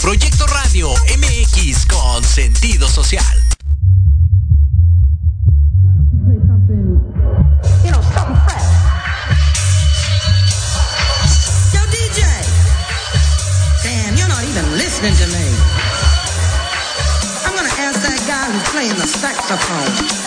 Proyecto Radio MX con sentido social. Yo DJ, damn, you're not even listening to me. I'm gonna ask that guy who's playing the saxophone.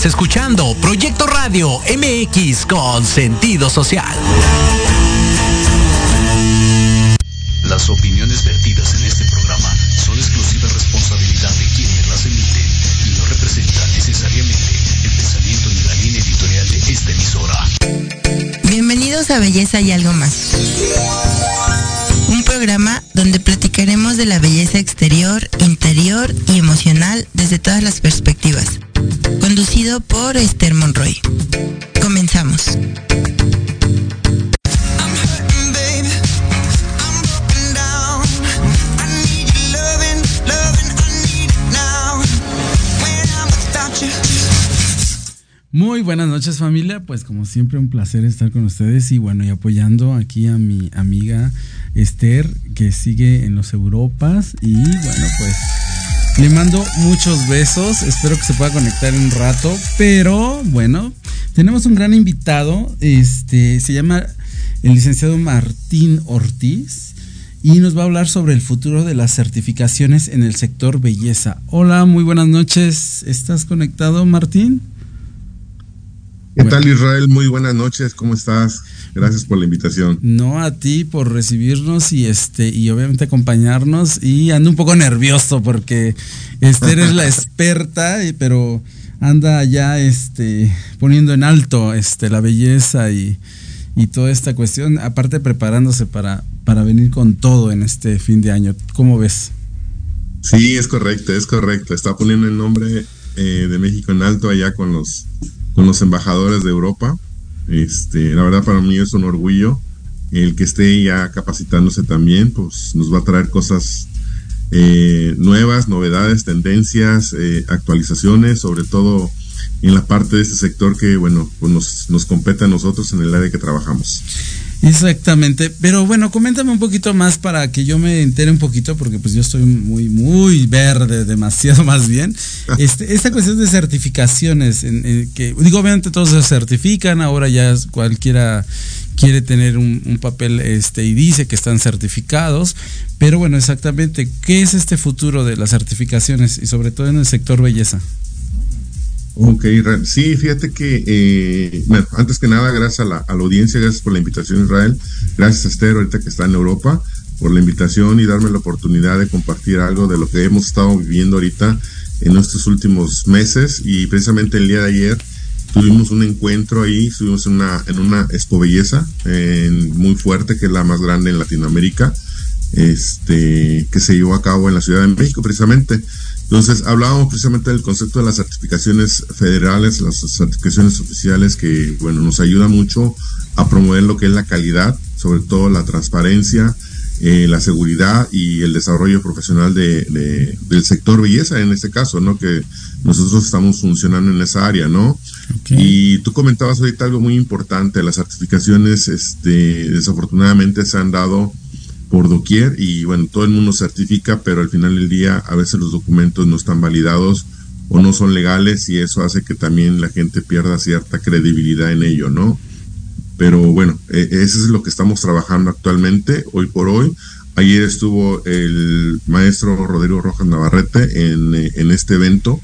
Estás escuchando Proyecto Radio MX con sentido social. Las opiniones vertidas en este programa son exclusiva responsabilidad de quienes las emiten y no representan necesariamente el pensamiento ni la línea editorial de esta emisora. Bienvenidos a Belleza y algo más. Un programa donde platicaremos de la belleza Muy buenas noches familia, pues como siempre un placer estar con ustedes y bueno y apoyando aquí a mi amiga Esther que sigue en los Europas. Y bueno pues le mando muchos besos, espero que se pueda conectar en un rato, pero bueno, tenemos un gran invitado, este se llama el licenciado Martín Ortiz y nos va a hablar sobre el futuro de las certificaciones en el sector belleza. Hola, muy buenas noches, ¿estás conectado Martín? ¿Qué tal Israel? Muy buenas noches, ¿cómo estás? Gracias por la invitación. No, a ti por recibirnos y este y obviamente acompañarnos y ando un poco nervioso porque Esther es la experta, pero anda ya este poniendo en alto este la belleza y, y toda esta cuestión, aparte preparándose para para venir con todo en este fin de año. ¿Cómo ves? Sí, es correcto, es correcto. Está poniendo el nombre eh, de México en alto allá con los con los embajadores de Europa. Este, la verdad para mí es un orgullo el que esté ya capacitándose también, pues nos va a traer cosas eh, nuevas, novedades, tendencias, eh, actualizaciones, sobre todo en la parte de este sector que, bueno, pues nos, nos compete a nosotros en el área que trabajamos. Exactamente, pero bueno, coméntame un poquito más para que yo me entere un poquito, porque pues yo estoy muy, muy verde, demasiado más bien. Este, esta cuestión de certificaciones, en, en que digo, obviamente todos se certifican, ahora ya cualquiera quiere tener un, un, papel este y dice que están certificados, pero bueno, exactamente, ¿qué es este futuro de las certificaciones y sobre todo en el sector belleza? Ok, sí, fíjate que, eh, bueno, antes que nada, gracias a la, audiencia, gracias por la invitación, Israel. Gracias a Esther, ahorita que está en Europa, por la invitación y darme la oportunidad de compartir algo de lo que hemos estado viviendo ahorita en estos últimos meses. Y precisamente el día de ayer tuvimos un encuentro ahí, estuvimos en una, en una Expo Belleza eh, muy fuerte, que es la más grande en Latinoamérica, este, que se llevó a cabo en la Ciudad de México, precisamente. Entonces, hablábamos precisamente del concepto de las certificaciones federales, las certificaciones oficiales que, bueno, nos ayuda mucho a promover lo que es la calidad, sobre todo la transparencia, eh, la seguridad y el desarrollo profesional de, de, del sector belleza, en este caso, ¿no? Que nosotros estamos funcionando en esa área, ¿no? Okay. Y tú comentabas ahorita algo muy importante, las certificaciones, este, desafortunadamente se han dado por doquier y bueno, todo el mundo certifica, pero al final del día a veces los documentos no están validados o no son legales y eso hace que también la gente pierda cierta credibilidad en ello, ¿no? Pero bueno, eh, eso es lo que estamos trabajando actualmente, hoy por hoy. Ayer estuvo el maestro Rodrigo Rojas Navarrete en, en este evento.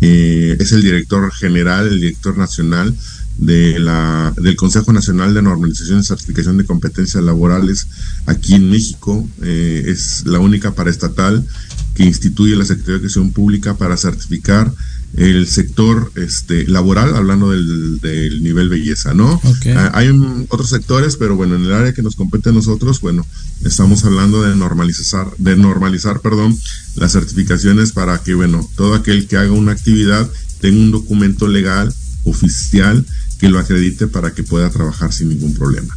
Eh, es el director general, el director nacional de la, del Consejo Nacional de Normalización y Certificación de Competencias Laborales aquí en México. Eh, es la única paraestatal que instituye la Secretaría de Educación Pública para certificar el sector este, laboral, hablando del, del nivel belleza, ¿no? Okay. Ah, hay otros sectores, pero bueno, en el área que nos compete a nosotros, bueno, estamos hablando de normalizar, de normalizar, perdón, las certificaciones para que, bueno, todo aquel que haga una actividad tenga un documento legal, oficial, que lo acredite para que pueda trabajar sin ningún problema.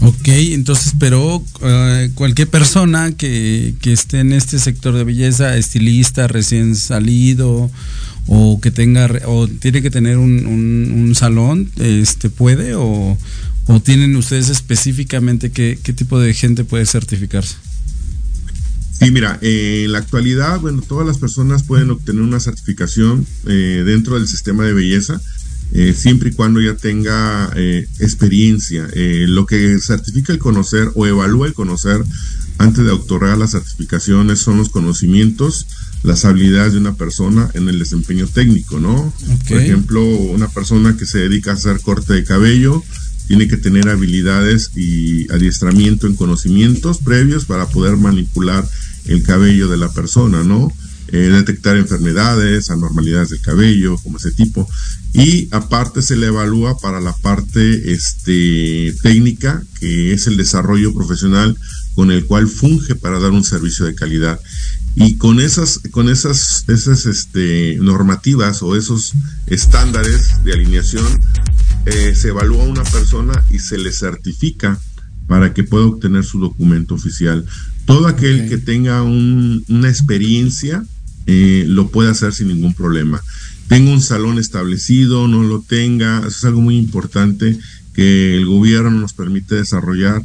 Ok, entonces, pero uh, cualquier persona que, que, esté en este sector de belleza, estilista, recién salido, o que tenga, o tiene que tener un, un, un salón, este, puede, o, o, tienen ustedes específicamente qué, qué tipo de gente puede certificarse. Sí, mira, eh, en la actualidad, bueno, todas las personas pueden obtener una certificación eh, dentro del sistema de belleza eh, siempre y cuando ya tenga eh, experiencia. Eh, lo que certifica el conocer o evalúa el conocer antes de otorgar las certificaciones son los conocimientos, las habilidades de una persona en el desempeño técnico, ¿no? Por ejemplo, una persona que se dedica a hacer corte de cabello tiene que tener habilidades y adiestramiento en conocimientos previos para poder manipular el cabello de la persona, ¿no? Eh, detectar enfermedades, anormalidades del cabello, como ese tipo. Y aparte se le evalúa para la parte este, técnica, que es el desarrollo profesional con el cual funge para dar un servicio de calidad. Y con esas, con esas, esas este, normativas o esos estándares de alineación, eh, se evalúa a una persona y se le certifica para que pueda obtener su documento oficial. Todo aquel que tenga una experiencia eh, lo puede hacer sin ningún problema. Tenga un salón establecido, no lo tenga, eso es algo muy importante que el gobierno nos permite desarrollar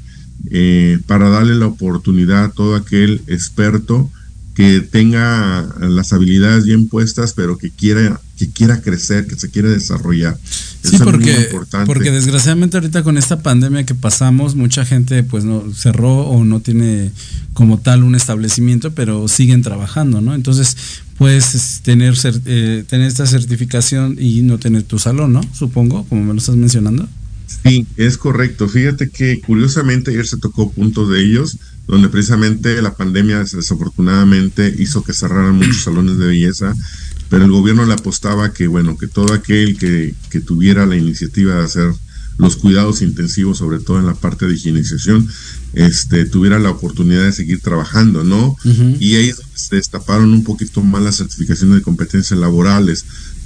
eh, para darle la oportunidad a todo aquel experto que tenga las habilidades bien puestas, pero que quiera, que quiera crecer, que se quiera desarrollar. Sí, porque, porque desgraciadamente ahorita con esta pandemia que pasamos, mucha gente pues no cerró o no tiene como tal un establecimiento, pero siguen trabajando, ¿no? Entonces puedes tener, eh, tener esta certificación y no tener tu salón, ¿no? Supongo, como me lo estás mencionando. Sí, es correcto. Fíjate que curiosamente ayer se tocó puntos de ellos, donde precisamente la pandemia desafortunadamente hizo que cerraran muchos salones de belleza, pero el gobierno le apostaba que, bueno, que todo aquel que, que tuviera la iniciativa de hacer los cuidados intensivos, sobre todo en la parte de higienización, este, tuviera la oportunidad de seguir trabajando, ¿no? Y ahí se destaparon un poquito más las certificaciones de competencias laborales.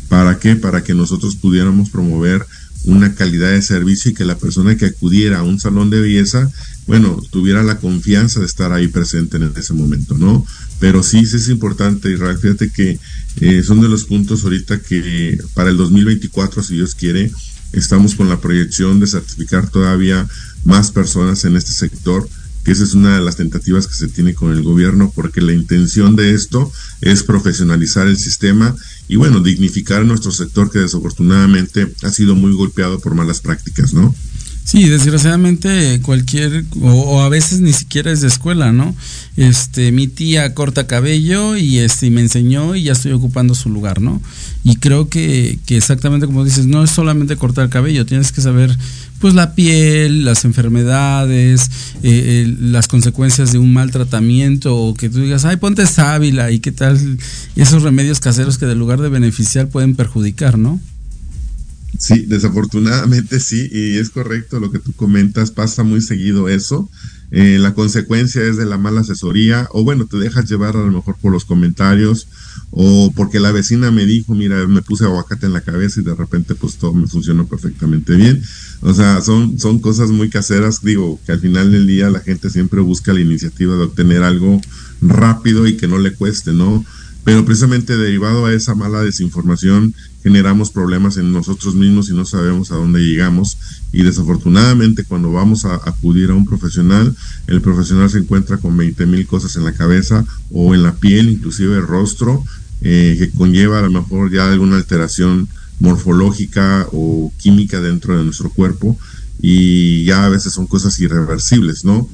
¿Para qué? Para que nosotros pudiéramos promover una calidad de servicio y que la persona que acudiera a un salón de belleza, bueno, tuviera la confianza de estar ahí presente en ese momento, ¿no? Pero sí, sí es importante, Israel, fíjate que eh, son de los puntos ahorita que para el 2024, si Dios quiere, estamos con la proyección de certificar todavía más personas en este sector que esa es una de las tentativas que se tiene con el gobierno, porque la intención de esto es profesionalizar el sistema y, bueno, dignificar nuestro sector que desafortunadamente ha sido muy golpeado por malas prácticas, ¿no? Sí, desgraciadamente cualquier, o, a veces ni siquiera es de escuela, ¿no? Este, mi tía corta cabello y este, me enseñó y ya estoy ocupando su lugar, ¿no? Y creo que, que exactamente como dices, no es solamente cortar cabello, tienes que saber pues la piel, las enfermedades, eh, las consecuencias de un mal tratamiento, o que tú digas, ay, ponte sábila y qué tal esos remedios caseros que en lugar de beneficiar pueden perjudicar, ¿no? Sí, desafortunadamente sí, y es correcto lo que tú comentas, pasa muy seguido eso. Eh, la consecuencia es de la mala asesoría, o bueno, te dejas llevar a lo mejor por los comentarios, o porque la vecina me dijo, mira, me puse aguacate en la cabeza y de repente pues todo me funcionó perfectamente bien. O sea, son, son cosas muy caseras, digo, que al final del día la gente siempre busca la iniciativa de obtener algo rápido y que no le cueste, ¿no? Pero precisamente derivado a esa mala desinformación generamos problemas en nosotros mismos y no sabemos a dónde llegamos. Y desafortunadamente cuando vamos a acudir a un profesional, el profesional se encuentra con 20 mil cosas en la cabeza o en la piel, inclusive el rostro, eh, que conlleva a lo mejor ya alguna alteración morfológica o química dentro de nuestro cuerpo y ya a veces son cosas irreversibles, ¿no?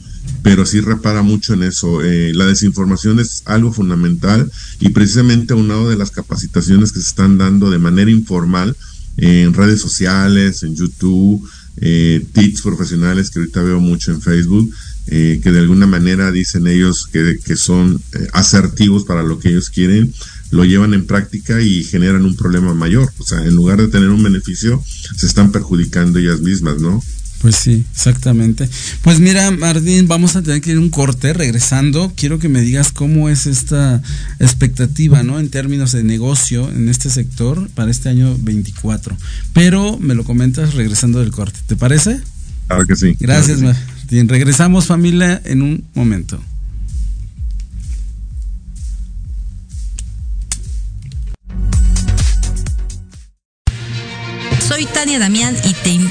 Pero sí repara mucho en eso. Eh, la desinformación es algo fundamental y precisamente a un lado de las capacitaciones que se están dando de manera informal en redes sociales, en YouTube, eh, profesionales que ahorita veo mucho en Facebook, eh, que de alguna manera dicen ellos que, que son eh, asertivos para lo que ellos quieren, lo llevan en práctica y generan un problema mayor. O sea, en lugar de tener un beneficio, se están perjudicando ellas mismas, ¿no? Pues sí, exactamente. Pues mira, Martín, vamos a tener que ir un corte. Regresando, quiero que me digas cómo es esta expectativa, ¿no? En términos de negocio en este sector para este año 24. Pero me lo comentas regresando del corte. ¿Te parece? Claro que sí. Gracias, Martín. Regresamos, familia, en un momento. Soy Tania Damián y te invito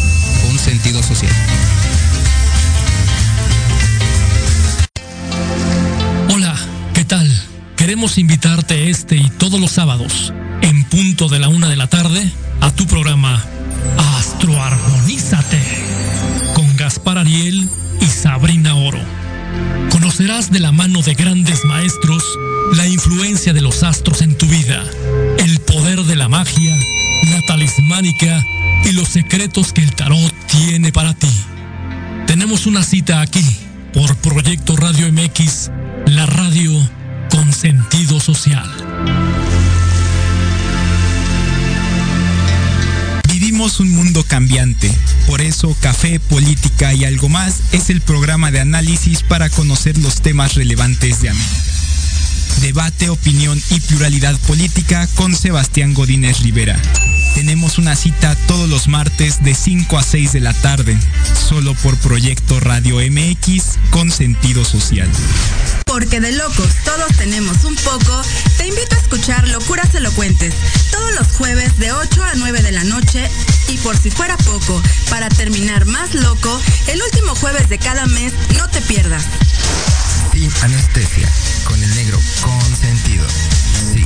con sentido social. Hola, ¿qué tal? Queremos invitarte este y todos los sábados, en punto de la una de la tarde, a tu programa Astroarmonízate con Gaspar Ariel y Sabrina Oro. Conocerás de la mano de grandes maestros la influencia de los astros en tu vida, el poder de la magia, la talismánica y los secretos que el tarot tiene para ti. Tenemos una cita aquí por Proyecto Radio MX, la radio con sentido social. Vivimos un mundo cambiante, por eso Café, Política y algo más es el programa de análisis para conocer los temas relevantes de América. Debate, opinión y pluralidad política con Sebastián Godínez Rivera. Tenemos una cita todos los martes de 5 a 6 de la tarde, solo por Proyecto Radio MX con sentido social. Porque de locos todos tenemos un poco, te invito a escuchar Locuras Elocuentes, todos los jueves de 8 a 9 de la noche y por si fuera poco, para terminar más loco, el último jueves de cada mes, no te pierdas. Sin anestesia, con el negro con sentido. Sí,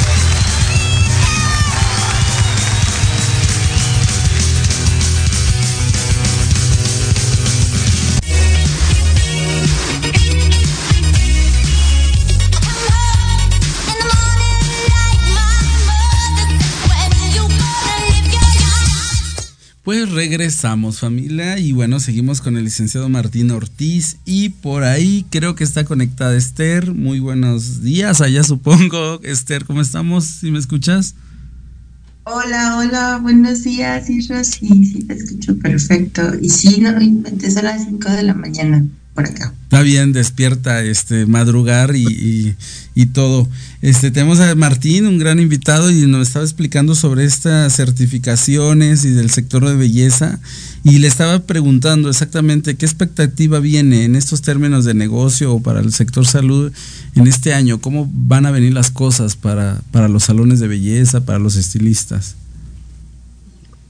Pues regresamos familia y bueno, seguimos con el licenciado Martín Ortiz y por ahí creo que está conectada Esther. Muy buenos días allá supongo. Esther, ¿cómo estamos? ¿Sí me escuchas? Hola, hola, buenos días, Isra. Sí, sí, te escucho perfecto. Y sí, no inventes a las 5 de la mañana por acá. Está bien, despierta, este, madrugar y, y, y, todo. Este, tenemos a Martín, un gran invitado, y nos estaba explicando sobre estas certificaciones y del sector de belleza. Y le estaba preguntando exactamente qué expectativa viene en estos términos de negocio o para el sector salud en este año, cómo van a venir las cosas para, para los salones de belleza, para los estilistas.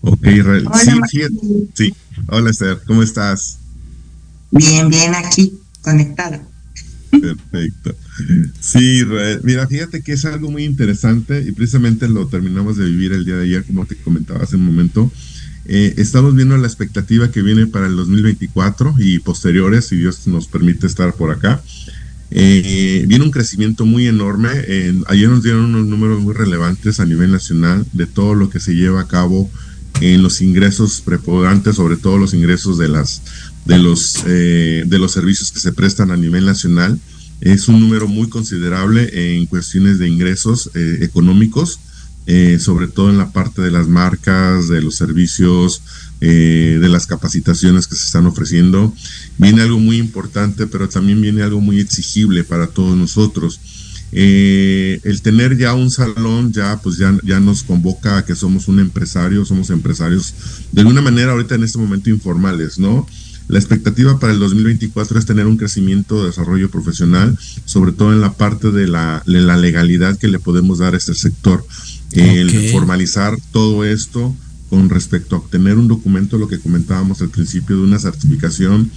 Ok, Israel. Sí, sí, sí. Hola, Esther, ¿cómo estás? Bien, bien, aquí, conectada. Perfecto. Sí, mira, fíjate que es algo muy interesante y precisamente lo terminamos de vivir el día de ayer, como te comentaba hace un momento. Eh, estamos viendo la expectativa que viene para el 2024 y posteriores, si Dios nos permite estar por acá. Eh, viene un crecimiento muy enorme. Ayer nos dieron unos números muy relevantes a nivel nacional de todo lo que se lleva a cabo en los ingresos preponderantes, sobre todo los ingresos de las de los, eh, de los servicios que se prestan a nivel nacional. Es un número muy considerable en cuestiones de ingresos eh, económicos, eh, sobre todo en la parte de las marcas, de los servicios, de las capacitaciones que se están ofreciendo. Viene algo muy importante, pero también viene algo muy exigible para todos nosotros. el tener ya un salón ya pues ya, ya nos convoca a que somos un empresario, somos empresarios de alguna manera ahorita en este momento informales, ¿no? La expectativa para el 2024 es tener un crecimiento de desarrollo profesional, sobre todo en la parte de la, de la legalidad que le podemos dar a este sector. El okay. formalizar todo esto con respecto a obtener un documento, lo que comentábamos al principio, de una certificación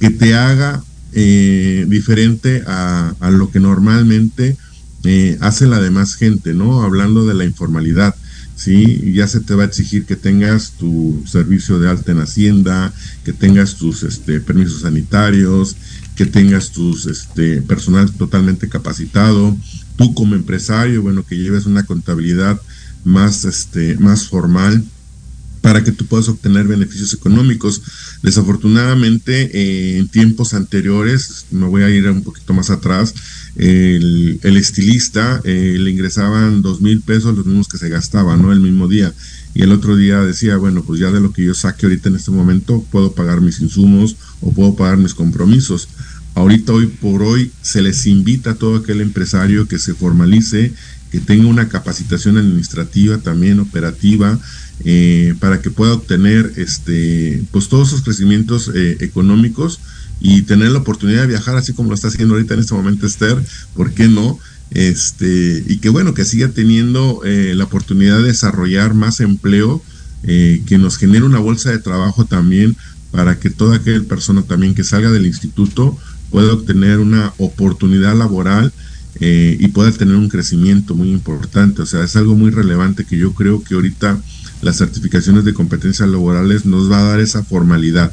que te haga eh, diferente a, a, lo que normalmente eh, hace la demás gente, ¿no? Hablando de la informalidad. ¿Sí? Ya se te va a exigir que tengas tu servicio de alta en Hacienda, que tengas tus este, permisos sanitarios, que tengas tus este, personal totalmente capacitado, tú como empresario, bueno, que lleves una contabilidad más, este, más formal para que tú puedas obtener beneficios económicos. Desafortunadamente, eh, en tiempos anteriores, me voy a ir un poquito más atrás, el, estilista eh, le ingresaban dos mil pesos los mismos que se gastaba, ¿no? El mismo día. Y el otro día decía, bueno, pues ya de lo que yo saque ahorita en este momento, puedo pagar mis insumos o puedo pagar mis compromisos. Ahorita, hoy por hoy, se les invita a todo aquel empresario que se formalice, que tenga una capacitación administrativa, también operativa, eh, para que pueda obtener este, pues todos esos crecimientos eh, económicos y tener la oportunidad de viajar así como lo está haciendo ahorita en este momento Esther, ¿por qué no? Este, y que bueno, que siga teniendo eh, la oportunidad de desarrollar más empleo, eh, que nos genere una bolsa de trabajo también para que toda aquella persona también que salga del instituto pueda obtener una oportunidad laboral eh, y pueda tener un crecimiento muy importante. O sea, es algo muy relevante que yo creo que ahorita las certificaciones de competencias laborales nos va a dar esa formalidad.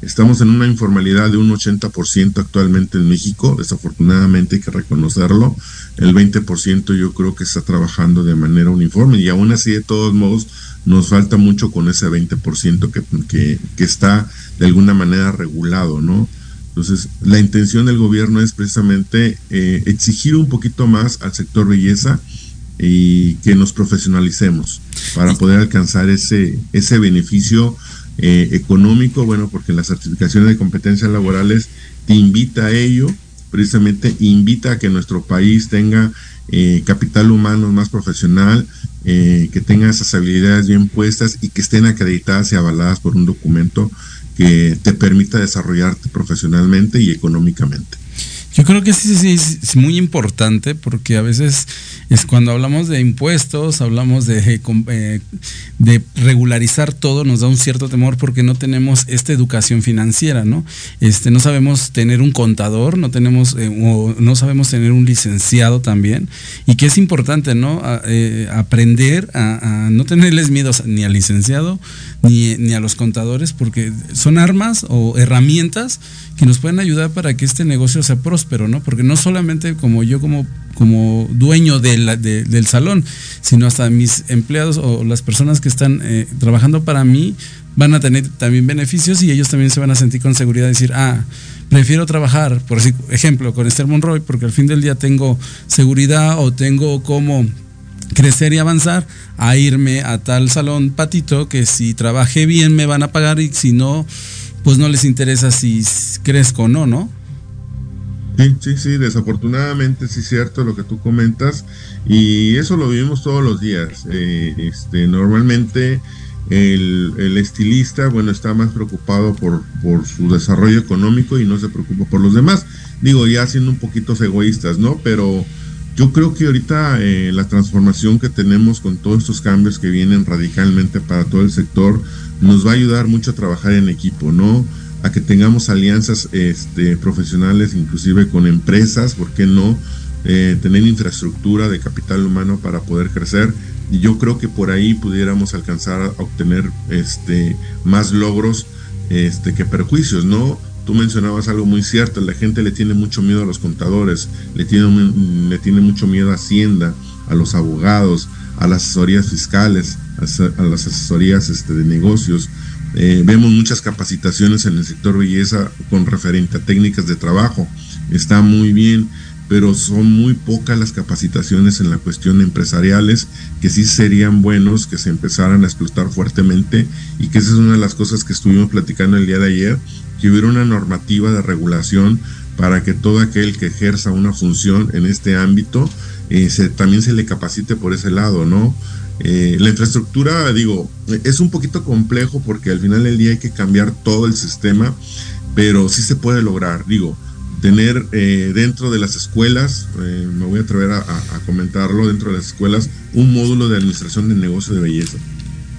Estamos en una informalidad de un 80% actualmente en México, desafortunadamente hay que reconocerlo. El 20% yo creo que está trabajando de manera uniforme y aún así de todos modos nos falta mucho con ese 20% que, que, que está de alguna manera regulado, ¿no? Entonces, la intención del gobierno es precisamente eh, exigir un poquito más al sector belleza y que nos profesionalicemos para poder alcanzar ese, ese beneficio eh, económico, bueno, porque las certificaciones de competencias laborales te invita a ello, precisamente invita a que nuestro país tenga eh, capital humano más profesional, eh, que tenga esas habilidades bien puestas y que estén acreditadas y avaladas por un documento que te permita desarrollarte profesionalmente y económicamente. Yo creo que sí, sí, es muy importante porque a veces es cuando hablamos de impuestos, hablamos de, eh, de regularizar todo, nos da un cierto temor porque no tenemos esta educación financiera, ¿no? Este, no sabemos tener un contador, no tenemos, eh, no sabemos tener un licenciado también, y que es importante, ¿no? Eh, aprender a, no tenerles miedo ni al licenciado ni, ni a los contadores, porque son armas o herramientas que nos pueden ayudar para que este negocio sea próspero, ¿no? Porque no solamente como yo como, como dueño del salón, sino hasta mis empleados o las personas que están eh, trabajando para mí van a tener también beneficios y ellos también se van a sentir con seguridad de decir, ah, prefiero trabajar, por ejemplo, con Esther Monroy, porque al fin del día tengo seguridad o tengo como crecer y avanzar a irme a tal salón patito que si trabajé bien me van a pagar y si no pues no les interesa si crezco o no, ¿no? Sí, sí, sí, desafortunadamente sí es cierto lo que tú comentas y eso lo vivimos todos los días. Eh, este, normalmente el, estilista, bueno, está más preocupado por, por su desarrollo económico y no se preocupa por los demás. Digo, ya siendo un poquito egoístas, ¿no? Pero yo creo que ahorita eh, la transformación que tenemos con todos estos cambios que vienen radicalmente para todo el sector, nos va a ayudar mucho a trabajar en equipo, ¿no? A que tengamos alianzas este, profesionales, inclusive con empresas, ¿por qué no? Eh, tener infraestructura de capital humano para poder crecer. Y yo creo que por ahí pudiéramos alcanzar a obtener este, más logros este, que perjuicios, ¿no? Tú mencionabas algo muy cierto, la gente le tiene mucho miedo a los contadores, le tiene, mucho miedo a Hacienda, a los abogados, a las asesorías fiscales, a, las asesorías este, de negocios. Eh, vemos muchas capacitaciones en el sector belleza con referente a técnicas de trabajo. Está muy bien, pero son muy pocas las capacitaciones en la cuestión empresariales que sí serían buenos que se empezaran a explotar fuertemente y que esa es una de las cosas que estuvimos platicando el día de ayer, que hubiera una normativa de regulación para que todo aquel que ejerza una función en este ámbito eh, también se le capacite por ese lado, ¿no? Eh, la infraestructura, digo, es un poquito complejo porque al final del día hay que cambiar todo el sistema, pero sí se puede lograr, digo, tener eh, dentro de las escuelas, me voy a atrever a, comentarlo, dentro de las escuelas, un módulo de administración de negocio de belleza,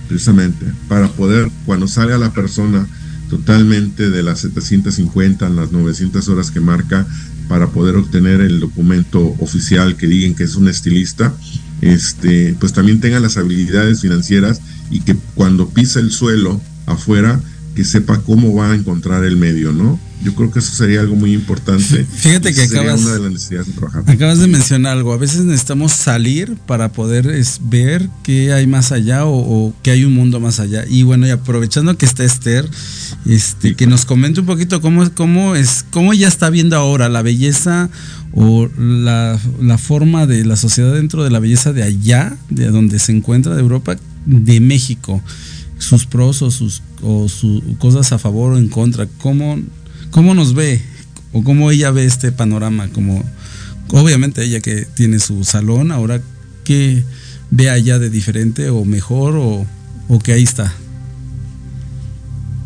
precisamente, para poder, cuando salga la persona totalmente de las 750 a las 900 horas que marca, para poder obtener el documento oficial que digan que es un estilista, este, pues también tenga las habilidades financieras y que cuando pisa el suelo afuera, que sepa cómo va a encontrar el medio, ¿no? Yo creo que eso sería algo muy importante. Fíjate que acabas, una de las necesidades de trabajar. acabas de mencionar algo. A veces necesitamos salir para poder es, ver qué hay más allá o, o que hay un mundo más allá. Y bueno, y aprovechando que está Esther, este, que nos comente un poquito cómo, cómo es, cómo ella está viendo ahora la belleza o la, la forma de la sociedad dentro de la belleza de allá, de donde se encuentra, de Europa, de México sus pros o sus o sus cosas a favor o en contra, cómo, cómo nos ve o cómo ella ve este panorama, como obviamente ella que tiene su salón, ahora qué ve allá de diferente o mejor o, o que ahí está.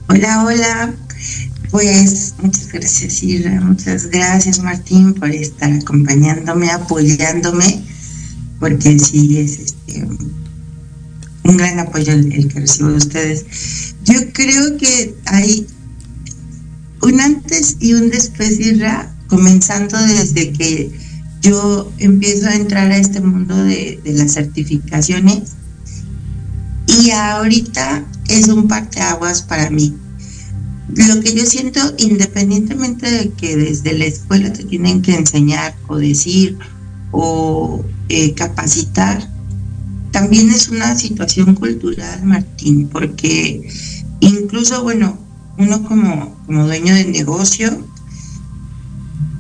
Hola, hola. Pues muchas gracias, Ira. Muchas gracias, Martín, por estar acompañándome, apoyándome, porque sí es este, un gran apoyo el, que recibo de ustedes. Yo creo que hay un antes y un después, Irra, comenzando desde que yo empiezo a entrar a este mundo de, de las certificaciones y ahorita es un parteaguas para mí. Lo que yo siento, independientemente de que desde la escuela te tienen que enseñar o decir o eh, capacitar, también es una situación cultural, Martín, porque incluso, bueno, uno como, como dueño de negocio,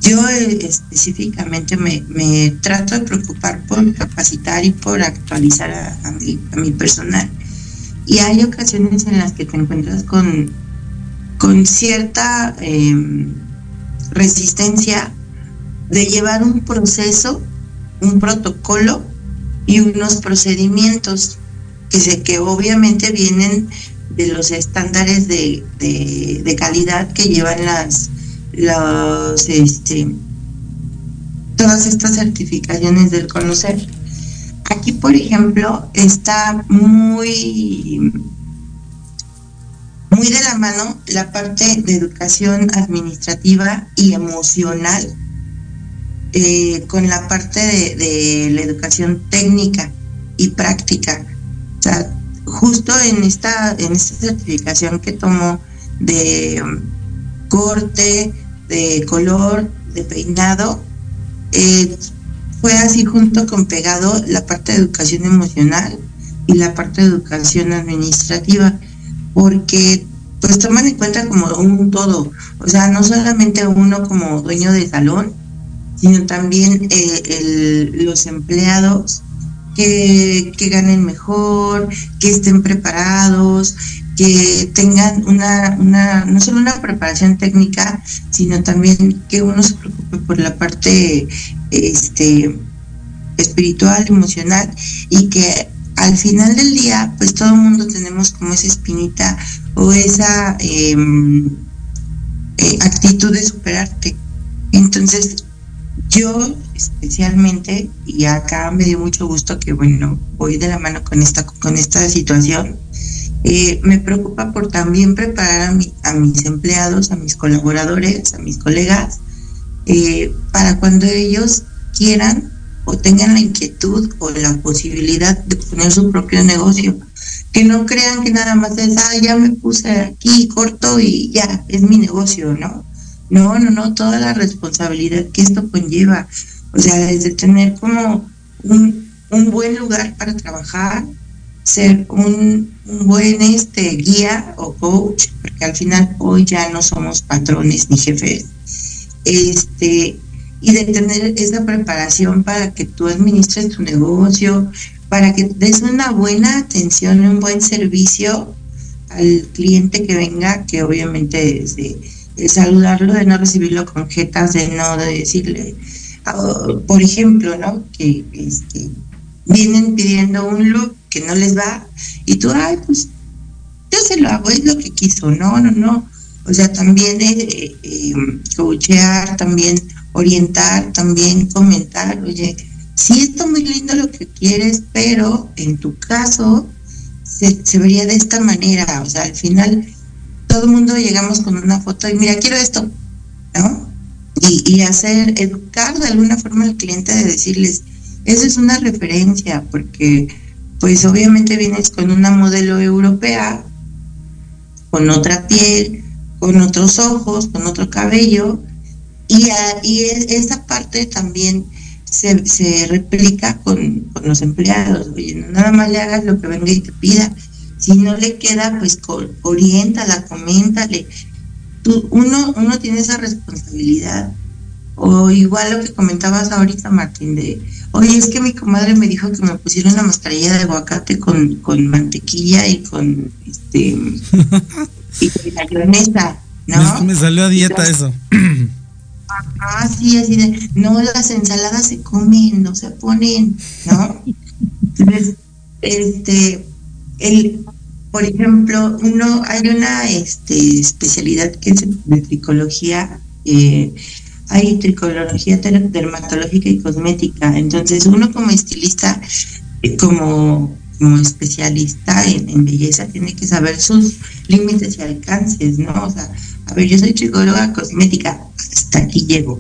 yo específicamente me, me, trato de preocupar por capacitar y por actualizar a, mi, personal. Y hay ocasiones en las que te encuentras con, con cierta eh, resistencia de llevar un proceso, un protocolo y unos procedimientos que, se, que obviamente vienen de los estándares de, de, calidad que llevan las los este todas estas certificaciones del conocer. Aquí por ejemplo está muy muy de la mano la parte de educación administrativa y emocional eh, con la parte de, la educación técnica y práctica. O sea, justo en esta, en esta certificación que tomó de um, corte, de color, de peinado, eh, fue así junto con pegado la parte de educación emocional y la parte de educación administrativa, porque pues toman en cuenta como un todo, o sea, no solamente uno como dueño de salón, sino también eh, el, los empleados que, ganen mejor, que estén preparados, que tengan una, una, no solo una preparación técnica, sino también que uno se preocupe por la parte este, espiritual, emocional, y que al final del día, pues todo el mundo tenemos como esa espinita o esa eh, eh, actitud de superarte. Entonces, yo especialmente, y acá me dio mucho gusto que, bueno, voy de la mano con esta, con esta situación, eh, me preocupa por también preparar a, mi, a, mis empleados, a mis colaboradores, a mis colegas, eh, para cuando ellos quieran o tengan la inquietud o la posibilidad de poner su propio negocio. Que no crean que nada más es, ah, ya me puse aquí, corto y ya, es mi negocio, ¿no? No, no, no, toda la responsabilidad que esto conlleva. O sea, desde tener como un, un buen lugar para trabajar, ser un, un, buen este guía o coach, porque al final hoy ya no somos patrones ni jefes. Este, y de tener esa preparación para que tú administres tu negocio, para que des una buena atención, un buen servicio al cliente que venga, que obviamente desde de saludarlo, de no recibirlo con jetas, de no de decirle, uh, por ejemplo, ¿no? Que este, vienen pidiendo un look que no les va y tú, ay, pues yo se lo hago, es lo que quiso, no, no, no. O sea, también eh, eh, también orientar, también comentar, oye, sí está muy lindo lo que quieres, pero en tu caso se vería de esta manera, o sea, al final todo el mundo llegamos con una foto y mira, quiero esto, ¿no? Y, hacer, educar de alguna forma al cliente de decirles, esa es una referencia, porque pues obviamente vienes con una modelo europea, con otra piel, con otros ojos, con otro cabello, y, y esa parte también se, se replica con, los empleados. Oye, nada más le hagas lo que venga y te pida. Si no le queda, pues oriéntala, coméntale. Tú, uno, uno tiene esa responsabilidad. O igual lo que comentabas ahorita, Martín, de, oye, es que mi comadre me dijo que me pusiera una mascarilla de aguacate con, con mantequilla y con este y con mayonesa, ¿no? Me, salió a dieta eso. Ah, sí, así de, no, las ensaladas se comen, no se ponen, ¿no? Entonces, este, el, por ejemplo, uno, hay una este, especialidad que es de tricología, eh, hay tricología dermatológica y cosmética, entonces uno como estilista, eh, como, como especialista en, en, belleza, tiene que saber sus límites y alcances, ¿no? O sea, a ver, yo soy tricóloga cosmética, hasta aquí llego.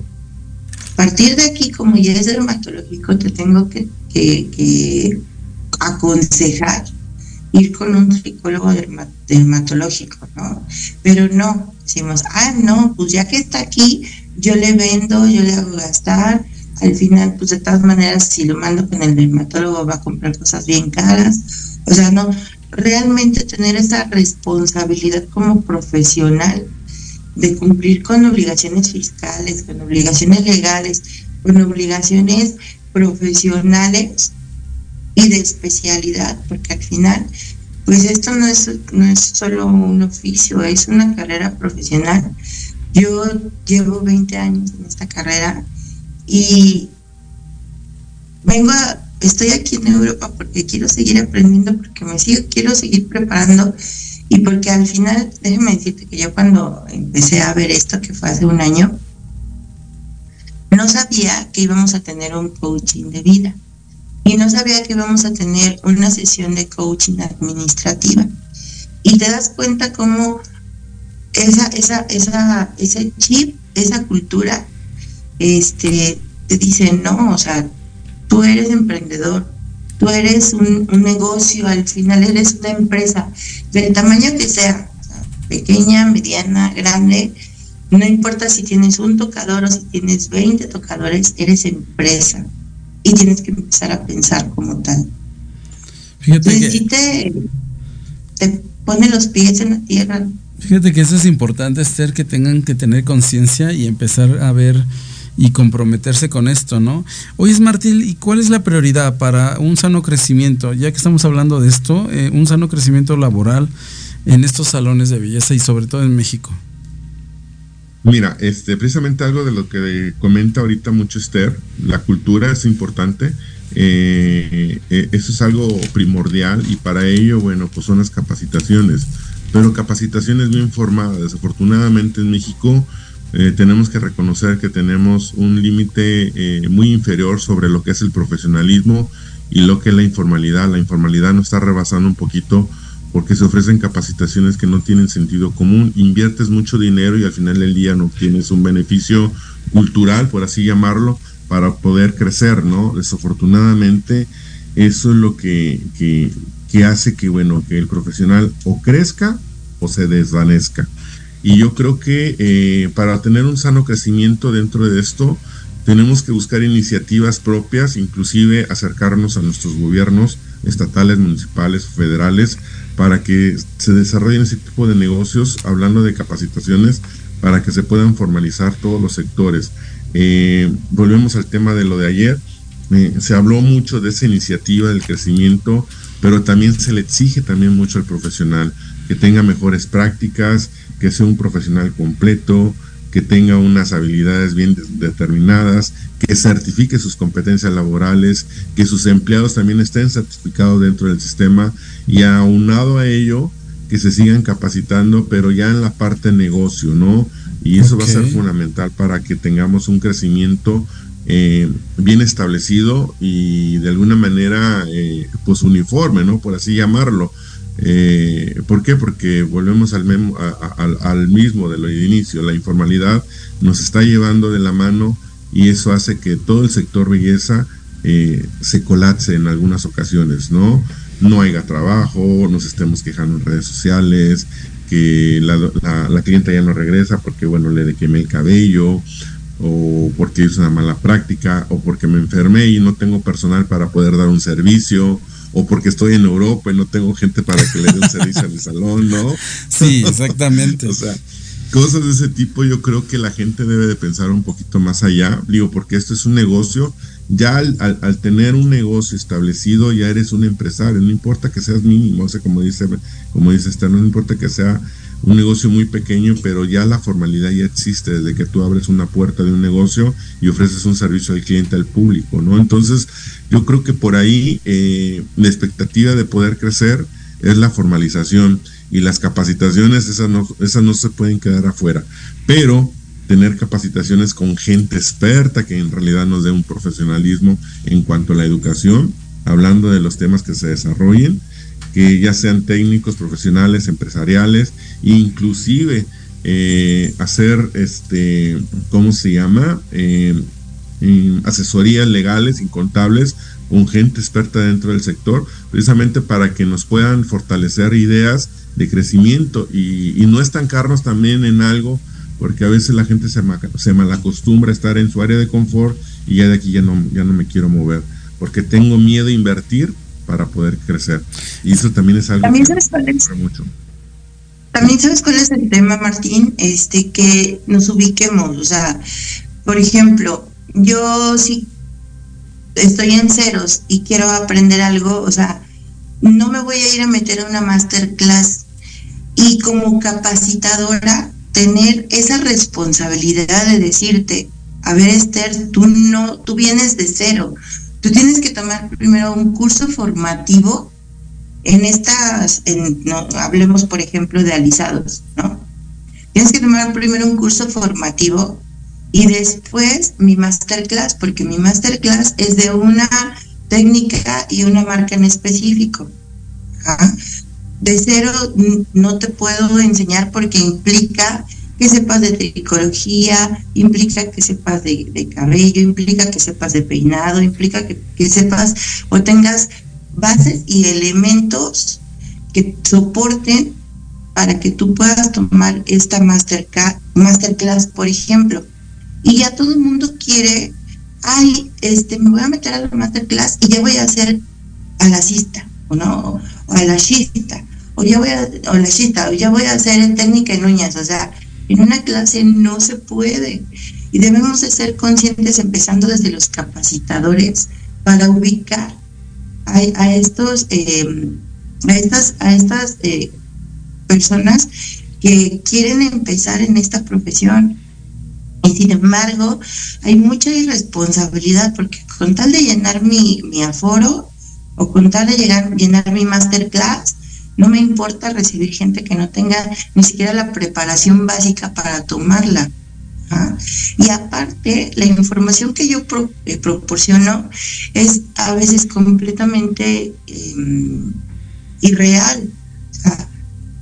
A partir de aquí, como ya es dermatológico, te tengo que, que, aconsejar ir con un tricólogo dermatológico, ¿no? Pero no, decimos, ah, no, pues ya que está aquí, yo le vendo, yo le hago gastar, al final, pues de todas maneras, si lo mando con el dermatólogo va a comprar cosas bien caras, o sea, no, realmente tener esa responsabilidad como profesional de cumplir con obligaciones fiscales, con obligaciones legales, con obligaciones profesionales y de especialidad, porque al final, pues esto no es, no es solo un oficio, es una carrera profesional. Yo llevo 20 años en esta carrera y vengo a, estoy aquí en Europa porque quiero seguir aprendiendo, porque me sigo, quiero seguir preparando y porque al final, déjame decirte que yo cuando empecé a ver esto, que fue hace un año, no sabía que íbamos a tener un coaching de vida y no sabía que íbamos a tener una sesión de coaching administrativa. Y te das cuenta cómo esa, esa, esa, ese chip, esa cultura, este, te dice, no, o sea, tú eres emprendedor, tú eres un, negocio, al final eres una empresa, del tamaño que sea, pequeña, mediana, grande, no importa si tienes un tocador o si tienes 20 tocadores, eres empresa y tienes que empezar a pensar como tal. Fíjate que... te, te pone los pies en la tierra. Fíjate que eso es importante, Esther, que tengan que tener conciencia y empezar a ver y comprometerse con esto, ¿no? Oye, Martín, ¿y cuál es la prioridad para un sano crecimiento? Ya que estamos hablando de esto, eh, un sano crecimiento laboral en estos salones de belleza y sobre todo en México. Mira, este, precisamente algo de lo que comenta ahorita mucho Esther, la cultura es importante, eh, eh, eso es algo primordial y para ello, bueno, pues son las capacitaciones, pero capacitaciones bien formadas. Desafortunadamente en México eh, tenemos que reconocer que tenemos un límite eh, muy inferior sobre lo que es el profesionalismo y lo que es la informalidad. La informalidad nos está rebasando un poquito porque se ofrecen capacitaciones que no tienen sentido común. Inviertes mucho dinero y al final del día no tienes un beneficio cultural, por así llamarlo, para poder crecer, ¿no? Desafortunadamente, eso es lo que, que, que hace que, bueno, que el profesional o crezca o se desvanezca. Y yo creo que eh, para tener un sano crecimiento dentro de esto, tenemos que buscar iniciativas propias, inclusive acercarnos a nuestros gobiernos estatales, municipales, federales, para que se desarrollen ese tipo de negocios, hablando de capacitaciones, para que se puedan formalizar todos los sectores. Eh, volvemos al tema de lo de ayer. Eh, se habló mucho de esa iniciativa del crecimiento, pero también se le exige también mucho al profesional que tenga mejores prácticas, que sea un profesional completo, que tenga unas habilidades bien determinadas, que certifique sus competencias laborales, que sus empleados también estén certificados dentro del sistema y aunado a ello, que se sigan capacitando, pero ya en la parte negocio, ¿no? Y eso va a ser fundamental para que tengamos un crecimiento eh, bien establecido y de alguna manera, eh, pues uniforme, ¿no? Por así llamarlo eh, ¿Por qué? Porque volvemos al, al, mismo de lo de inicio. La informalidad nos está llevando de la mano y eso hace que todo el sector belleza eh, se colapse en algunas ocasiones, ¿no? No haya trabajo, nos estemos quejando en redes sociales, que la, la, clienta ya no regresa porque, bueno, le quemé el cabello, o porque hice una mala práctica, o porque me enfermé y no tengo personal para poder dar un servicio, o porque estoy en Europa y no tengo gente para que le dé un servicio al salón, ¿no? Sí, exactamente. o sea, cosas de ese tipo yo creo que la gente debe de pensar un poquito más allá, digo, porque esto es un negocio, ya al, tener un negocio establecido ya eres un empresario, no importa que seas mínimo, o sea, como dice, como dice este, no importa que sea un negocio muy pequeño, pero ya la formalidad ya existe desde que tú abres una puerta de un negocio y ofreces un servicio al cliente, al público, ¿no? Entonces, yo creo que por ahí eh, la expectativa de poder crecer es la formalización y las capacitaciones, esas no, esas no se pueden quedar afuera, pero tener capacitaciones con gente experta que en realidad nos dé un profesionalismo en cuanto a la educación, hablando de los temas que se desarrollen que ya sean técnicos, profesionales, empresariales, inclusive eh, hacer, este, ¿cómo se llama? Eh, asesorías legales y contables con gente experta dentro del sector, precisamente para que nos puedan fortalecer ideas de crecimiento y, no estancarnos también en algo, porque a veces la gente se, se malacostumbra a estar en su área de confort y ya de aquí ya no, ya no me quiero mover, porque tengo miedo a invertir para poder crecer. Y eso también es algo ¿También sabes cuál es? mucho. También sabes cuál es el tema, Martín, este que nos ubiquemos, o sea, por ejemplo, yo si estoy en ceros y quiero aprender algo, o sea, no me voy a ir a meter a una masterclass y como capacitadora tener esa responsabilidad de decirte, a ver Esther, tú no, tú vienes de cero, Tú tienes que tomar primero un curso formativo en estas, no, hablemos por ejemplo de alisados, ¿no? Tienes que tomar primero un curso formativo y después mi masterclass, porque mi masterclass es de una técnica y una marca en específico. De cero no te puedo enseñar porque implica que sepas de tricología, implica que sepas de, cabello, implica que sepas de peinado, implica que, sepas o tengas bases y elementos que soporten para que tú puedas tomar esta masterclass, por ejemplo. Y ya todo el mundo quiere, ay, este, me voy a meter a la masterclass y ya voy a hacer a la cista, o no, o a la chista, o ya voy a, o la chista, o ya voy a hacer técnica en uñas, o sea, en una clase no se puede. Y debemos de ser conscientes empezando desde los capacitadores para ubicar a, estos eh, a estas a estas eh, personas que quieren empezar en esta profesión. Y sin embargo hay mucha irresponsabilidad porque con tal de llenar mi, mi aforo o con tal de llegar, llenar mi masterclass no me importa recibir gente que no tenga ni siquiera la preparación básica para tomarla. ¿ah? Y aparte, la información que yo eh, proporciono es a veces completamente em, irreal.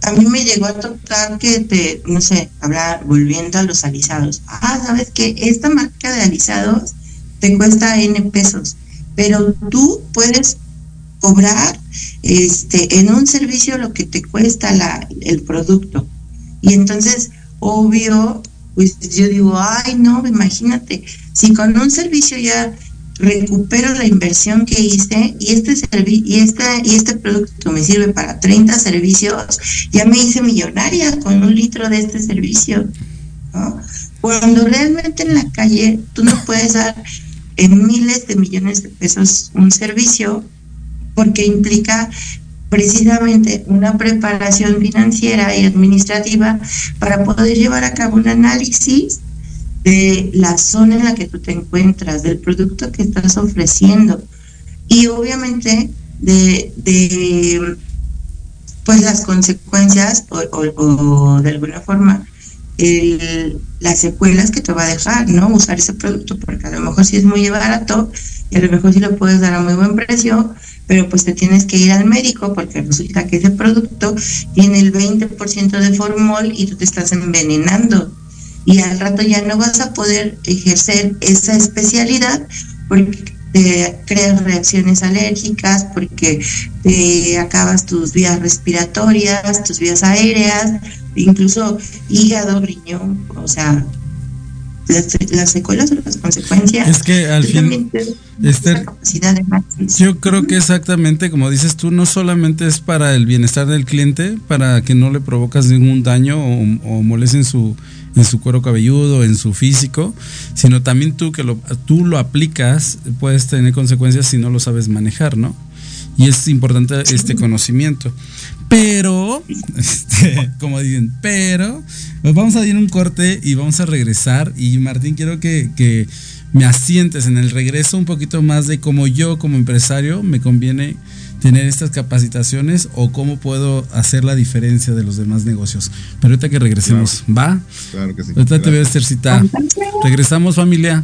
a mí me llegó a tocar que te, no sé, hablar, volviendo a los alisados. Ah, sabes que esta marca de alisados te cuesta N pesos, pero tú puedes cobrar este, en un servicio lo que te cuesta la, el producto. Y entonces, obvio, pues yo digo, ay, no, imagínate, si con un servicio ya recupero la inversión que hice y este y este y este producto me sirve para 30 servicios, ya me hice millonaria con un litro de este servicio. Cuando realmente en la calle tú no puedes dar en miles de millones de pesos un servicio porque implica precisamente una preparación financiera y administrativa para poder llevar a cabo un análisis de la zona en la que tú te encuentras, del producto que estás ofreciendo y obviamente de, pues las consecuencias o, de alguna forma las secuelas que te va a dejar, ¿no? Usar ese producto porque a lo mejor sí es muy barato y a lo mejor sí lo puedes dar a muy buen precio, pero pues te tienes que ir al médico porque resulta que ese producto tiene el 20% de formol y tú te estás envenenando. Y al rato ya no vas a poder ejercer esa especialidad porque te creas reacciones alérgicas porque te acabas tus vías respiratorias, tus vías aéreas, incluso hígado, riñón, o sea, las, secuelas o las consecuencias. Es que al fin, Esther, yo creo que exactamente como dices tú, no solamente es para el bienestar del cliente, para que no le provocas ningún daño o, o molestes en su en su cuero cabelludo, en su físico, sino también tú que lo, tú lo aplicas, puedes tener consecuencias si no lo sabes manejar, ¿no? Y es importante este conocimiento. Pero, este, como dicen, pero, pues vamos a ir un corte y vamos a regresar. Y Martín, quiero que, que me asientes en el regreso un poquito más de cómo yo como empresario me conviene tener estas capacitaciones o cómo puedo hacer la diferencia de los demás negocios. Pero ahorita que regresemos, ¿va? Claro que sí. Ahorita te veo, Estercita. Regresamos, familia.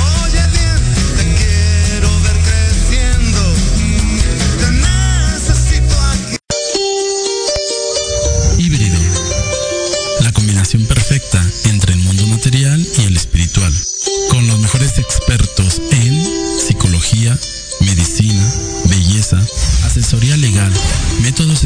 Métodos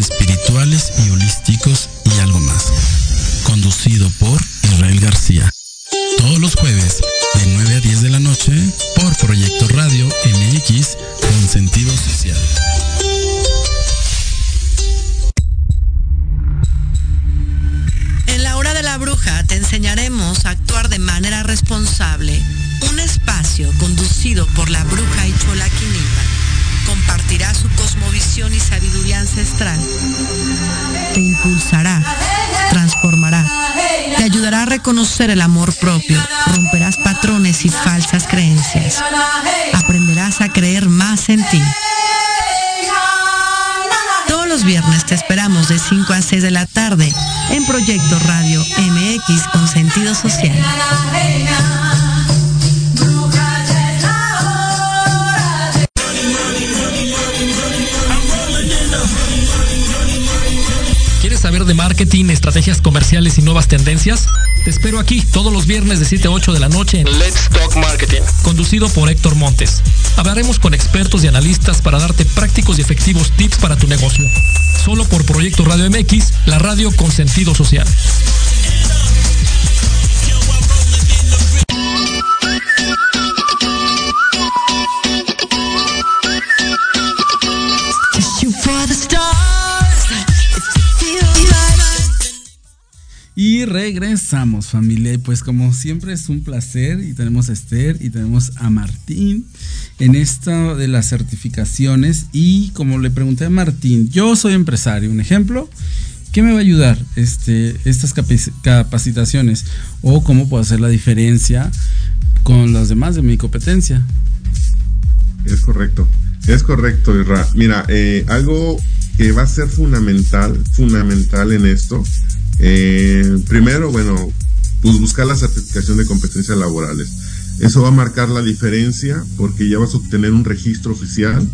5 a 6 de la tarde en Proyecto Radio MX con sentido social. ¿Quieres saber de marketing, estrategias comerciales y nuevas tendencias? Te espero aquí todos los viernes de 7 a 8 de la noche en Let's Talk Marketing, conducido por Héctor Montes. Hablaremos con expertos y analistas para darte prácticos y efectivos tips para tu negocio. Solo por Proyecto Radio MX, la radio con sentido social. Y regresamos, familia. Y pues como siempre es un placer. Y tenemos a Esther y tenemos a Martín en esto de las certificaciones. Y como le pregunté a Martín, yo soy empresario, un ejemplo. ¿Qué me va a ayudar este, estas capacitaciones? ¿O cómo puedo hacer la diferencia con las demás de mi competencia? Es correcto, es correcto, Irra. Mira, eh, algo que va a ser fundamental, fundamental en esto, eh, primero, bueno, pues buscar la certificación de competencias laborales. Eso va a marcar la diferencia porque ya vas a obtener un registro oficial,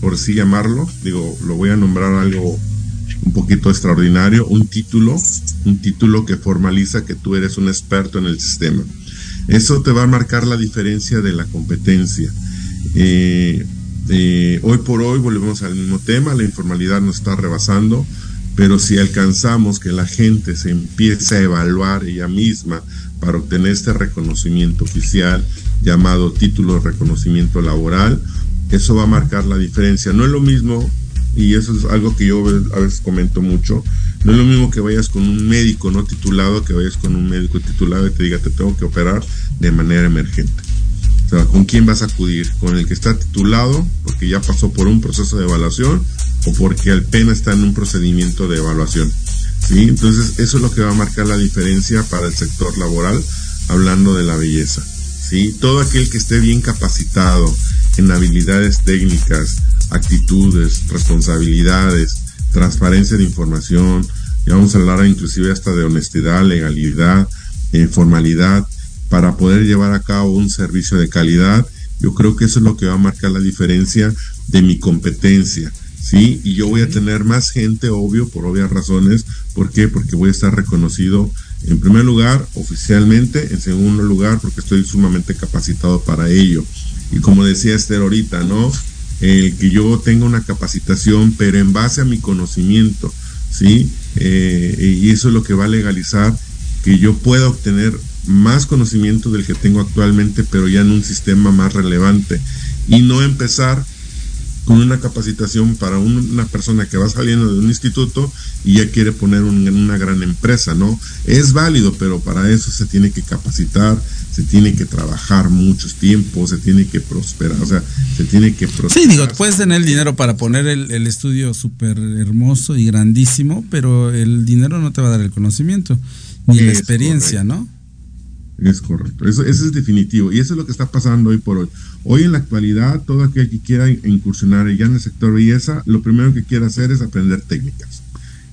por así llamarlo. Digo, lo voy a nombrar algo un poquito extraordinario, un título, un título que formaliza que tú eres un experto en el sistema. Eso te va a marcar la diferencia de la competencia. Eh, eh, hoy por hoy volvemos al mismo tema, la informalidad nos está rebasando, pero si alcanzamos que la gente se empiece a evaluar ella misma para obtener este reconocimiento oficial llamado título de reconocimiento laboral, eso va a marcar la diferencia. No es lo mismo, y eso es algo que yo a veces comento mucho, no es lo mismo que vayas con un médico no titulado que vayas con un médico titulado y te diga te tengo que operar de manera emergente. O sea, ¿con quién vas a acudir? ¿Con el que está titulado porque ya pasó por un proceso de evaluación o porque el pena está en un procedimiento de evaluación? ¿Sí? Entonces, eso es lo que va a marcar la diferencia para el sector laboral, hablando de la belleza, ¿sí? Todo aquel que esté bien capacitado en habilidades técnicas, actitudes, responsabilidades, transparencia de información, y vamos a hablar inclusive hasta de honestidad, legalidad, eh, formalidad, para poder llevar a cabo un servicio de calidad. Yo creo que eso es lo que va a marcar la diferencia de mi competencia. ¿Sí? Y yo voy a tener más gente, obvio, por obvias razones. ¿Por qué? Porque voy a estar reconocido en primer lugar oficialmente, en segundo lugar porque estoy sumamente capacitado para ello. Y como decía Esther ahorita, ¿no? El que yo tenga una capacitación, pero en base a mi conocimiento, ¿sí? Eh, y eso es lo que va a legalizar que yo pueda obtener más conocimiento del que tengo actualmente, pero ya en un sistema más relevante. Y no empezar con una capacitación para una persona que va saliendo de un instituto y ya quiere poner un, una gran empresa, ¿no? Es válido, pero para eso se tiene que capacitar, se tiene que trabajar muchos tiempos, se tiene que prosperar, o sea, se tiene que prosperar. Sí, digo, puedes tener el dinero para poner el, el estudio súper hermoso y grandísimo, pero el dinero no te va a dar el conocimiento ni la experiencia, ¿no? Es correcto, eso, es definitivo y eso es lo que está pasando hoy por hoy. Hoy en la actualidad, todo aquel que quiera incursionar ya en el sector belleza, lo primero que quiere hacer es aprender técnicas.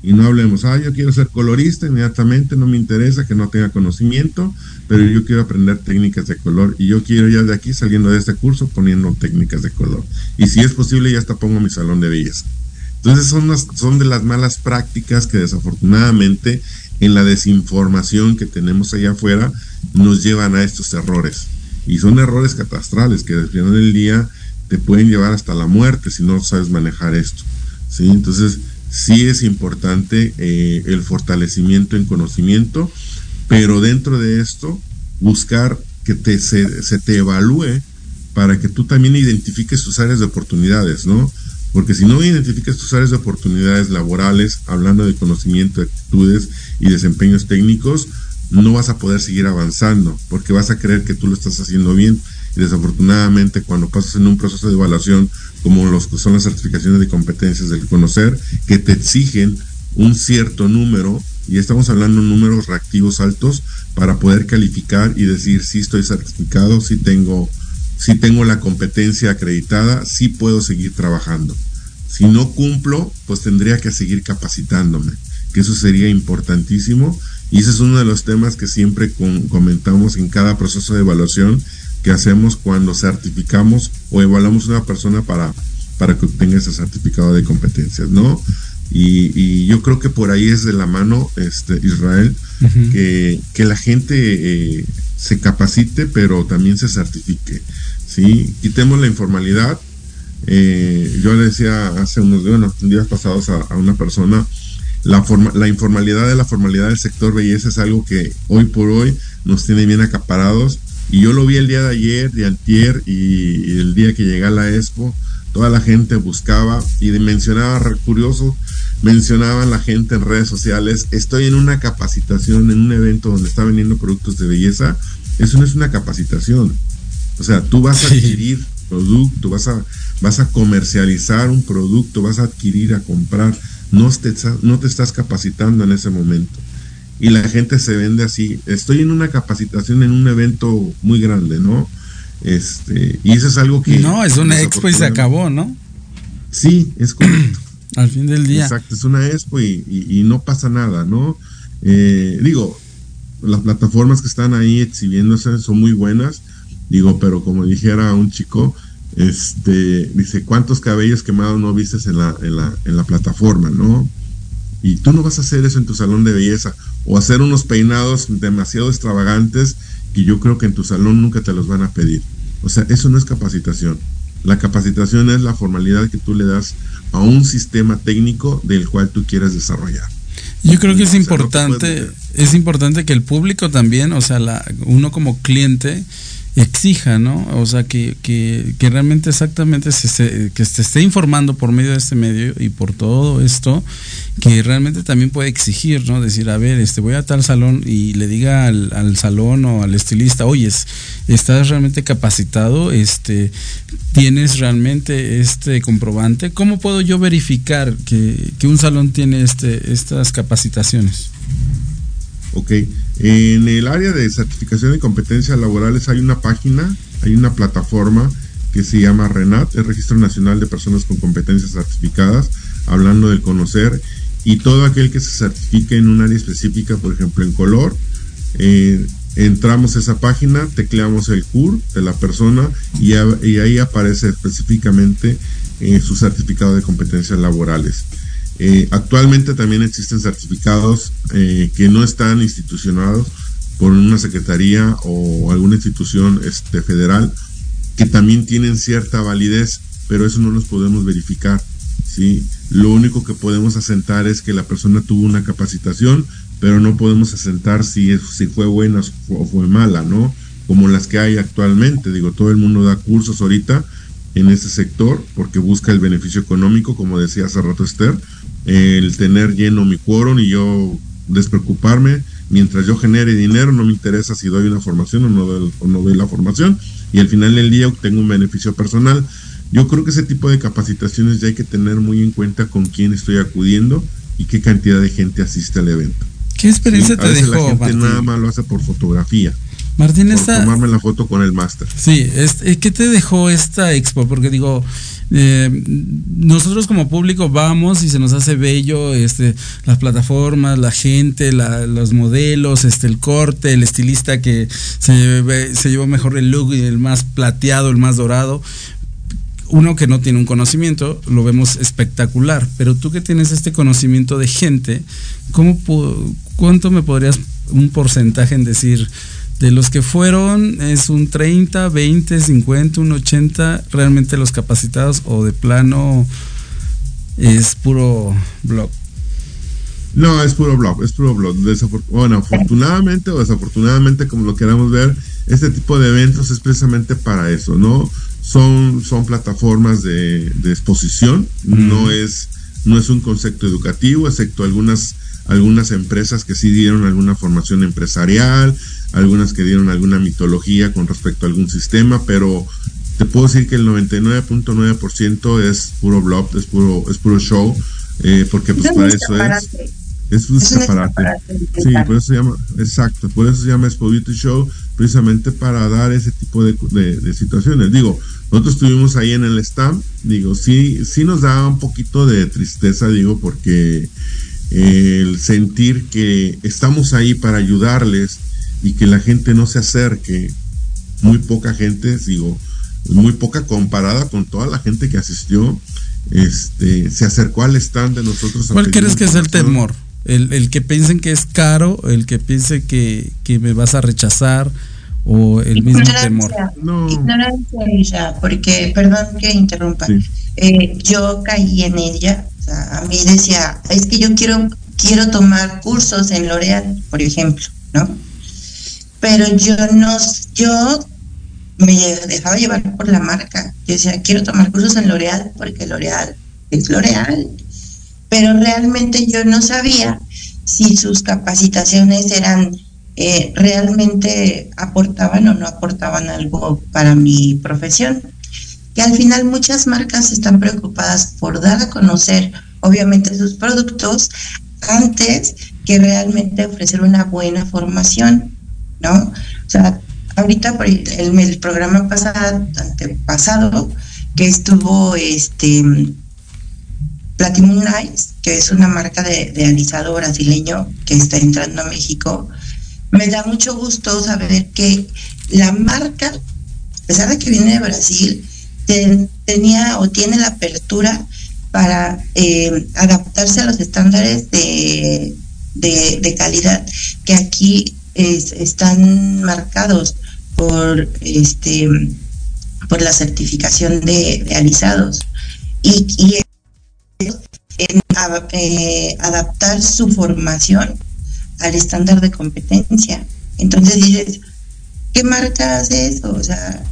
Y no hablemos, ah, yo quiero ser colorista inmediatamente, no me interesa que no tenga conocimiento, pero yo quiero aprender técnicas de color y yo quiero ya de aquí saliendo de este curso poniendo técnicas de color. Y si es posible, ya hasta pongo mi salón de belleza. Entonces son de las malas prácticas que desafortunadamente en la desinformación que tenemos allá afuera nos llevan a estos errores. Y son errores catastrales que al final del día te pueden llevar hasta la muerte si no sabes manejar esto. Entonces, sí es importante eh, el fortalecimiento en conocimiento, pero dentro de esto, buscar que te, se, se, te evalúe para que tú también identifiques tus áreas de oportunidades, ¿no? Porque si no identificas tus áreas de oportunidades laborales, hablando de conocimiento, actitudes y desempeños técnicos, no vas a poder seguir avanzando, porque vas a creer que tú lo estás haciendo bien. Y desafortunadamente, cuando pasas en un proceso de evaluación, como los que son las certificaciones de competencias del conocer, que te exigen un cierto número, y estamos hablando de números reactivos altos, para poder calificar y decir si estoy certificado, si tengo si tengo la competencia acreditada, sí puedo seguir trabajando. Si no cumplo, pues tendría que seguir capacitándome, que eso sería importantísimo. Y ese es uno de los temas que siempre comentamos en cada proceso de evaluación que hacemos cuando certificamos o evaluamos a una persona para, para que obtenga ese certificado de competencias, ¿no? Y, yo creo que por ahí es de la mano este, Israel, uh -huh. que, que, la gente eh, se capacite, pero también se certifique. ¿sí? Quitemos la informalidad. Eh, yo le decía hace unos bueno, días pasados a, a una persona, la, forma, la informalidad de la formalidad del sector belleza es algo que hoy por hoy nos tiene bien acaparados. Y yo lo vi el día de ayer, de antier y, y el día que llegué a la expo, toda la gente buscaba y mencionaba, curioso, mencionaban la gente en redes sociales, estoy en una capacitación, en un evento donde está vendiendo productos de belleza, eso no es una capacitación. O sea, tú vas a adquirir sí. producto, vas a, vas a comercializar un producto, vas a adquirir, a comprar, no te, no te estás capacitando en ese momento. Y la gente se vende así, estoy en una capacitación en un evento muy grande, ¿no? Este, y eso es algo que... No, es una expo y se acabó, ¿no? Sí, es correcto. Al fin del día. Exacto, es una expo y, y, y no pasa nada, ¿no? Eh, digo, las plataformas que están ahí exhibiéndose son muy buenas, digo, pero como dijera un chico, este, dice, ¿cuántos cabellos quemados no vistes en la, en la, en la plataforma, no? Y tú no vas a hacer eso en tu salón de belleza, o hacer unos peinados demasiado extravagantes que yo creo que en tu salón nunca te los van a pedir. O sea, eso no es capacitación. La capacitación es la formalidad que tú le das a un sistema técnico del cual tú quieres desarrollar. Yo creo que es importante, es importante que el público también, o sea, la, uno como cliente, exija, ¿no? O sea, que, que, realmente exactamente se, que se esté informando por medio de este medio y por todo esto, que realmente también puede exigir, ¿no? Decir, a ver, este voy a tal salón y le diga al, al salón o al estilista, oye, estás realmente capacitado, este, tienes realmente este comprobante. ¿Cómo puedo yo verificar que, que un salón tiene este, estas capacitaciones? Ok, en el área de certificación y competencias laborales hay una página, hay una plataforma que se llama RENAT, el Registro Nacional de Personas con Competencias Certificadas, hablando del conocer, y todo aquel que se certifique en un área específica, por ejemplo en color, eh, entramos a esa página, tecleamos el CUR de la persona y, ahí aparece específicamente eh, su certificado de competencias laborales. Eh, actualmente también existen certificados eh, que no están institucionados por una secretaría o alguna institución este, federal que también tienen cierta validez, pero eso no los podemos verificar. ¿sí? Lo único que podemos asentar es que la persona tuvo una capacitación, pero no podemos asentar si, si fue buena o fue mala, ¿no? Como las que hay actualmente. Digo, todo el mundo da cursos ahorita en ese sector porque busca el beneficio económico, como decía hace rato Esther, el tener lleno mi quórum y yo despreocuparme. Mientras yo genere dinero, no me interesa si doy una formación o no doy, o no doy la formación. Y al final del día tengo un beneficio personal. Yo creo que ese tipo de capacitaciones ya hay que tener muy en cuenta con quién estoy acudiendo y qué cantidad de gente asiste al evento. ¿Qué experiencia te dejó? La gente nada más lo hace por fotografía. Martín, por tomarme la foto con el máster. Sí, este, ¿qué te dejó esta expo? Porque digo, eh, nosotros como público vamos y se nos hace bello este, las plataformas, la gente, los modelos, este, el corte, el estilista que se, se llevó mejor el look el más plateado, el más dorado. Uno que no tiene un conocimiento, lo vemos espectacular, pero tú que tienes este conocimiento de gente, ¿cómo, ¿cuánto me podrías un porcentaje en decir, de los que fueron es un 30, 20, 50, un 80 realmente los capacitados o de plano es puro blog. No, es puro blog, es puro blog. bueno, afortunadamente o desafortunadamente, como lo queramos ver, este tipo de eventos es precisamente para eso, ¿no? Son, son plataformas de, exposición, no, es, no es un concepto educativo, excepto algunas, algunas empresas que sí dieron alguna formación empresarial, algunas que dieron alguna mitología con respecto a algún sistema, pero te puedo decir que el 99.9% es puro blog, es puro, es puro show, eh, porque pues para eso es. Es un escaparate. Sí, por eso se llama, exacto, por eso se llama Expo Show, precisamente para dar ese tipo de, de, situaciones. Digo, nosotros estuvimos ahí en el stand, digo, sí, sí nos da un poquito de tristeza, digo, porque el sentir que estamos ahí para ayudarles, y que la gente no se acerque, muy poca gente, digo, muy poca comparada con toda la gente que asistió, este, se acercó al stand de nosotros. ¿Cuál crees que es el temor? El, que piensen que es caro, el que piense que, me vas a rechazar o el mismo temor. No. Ignorancia porque, perdón que interrumpa, eh, yo caí en ella, a mí decía, es que yo quiero, quiero tomar cursos en L'Oreal, por ejemplo, ¿no? Pero yo no, yo me dejaba llevar por la marca. Yo decía, quiero tomar cursos en L'Oreal porque L'Oreal es L'Oreal. Pero realmente yo no sabía si sus capacitaciones eran eh, realmente aportaban o no aportaban algo para mi profesión. Que al final muchas marcas están preocupadas por dar a conocer, obviamente, sus productos antes que realmente ofrecer una buena formación. ¿No? O sea, ahorita por el, el programa pasado, antepasado, que estuvo este Platinum Nice, que es una marca de, de alisado brasileño que está entrando a México, me da mucho gusto saber que la marca, a pesar de que viene de Brasil, tenía o tiene la apertura para eh, adaptarse a los estándares de, de, calidad que aquí están marcados por este por la certificación de, alisados y, y en, eh, adaptar su formación al estándar de competencia. Entonces dices, ¿qué marca hace eso? O sea,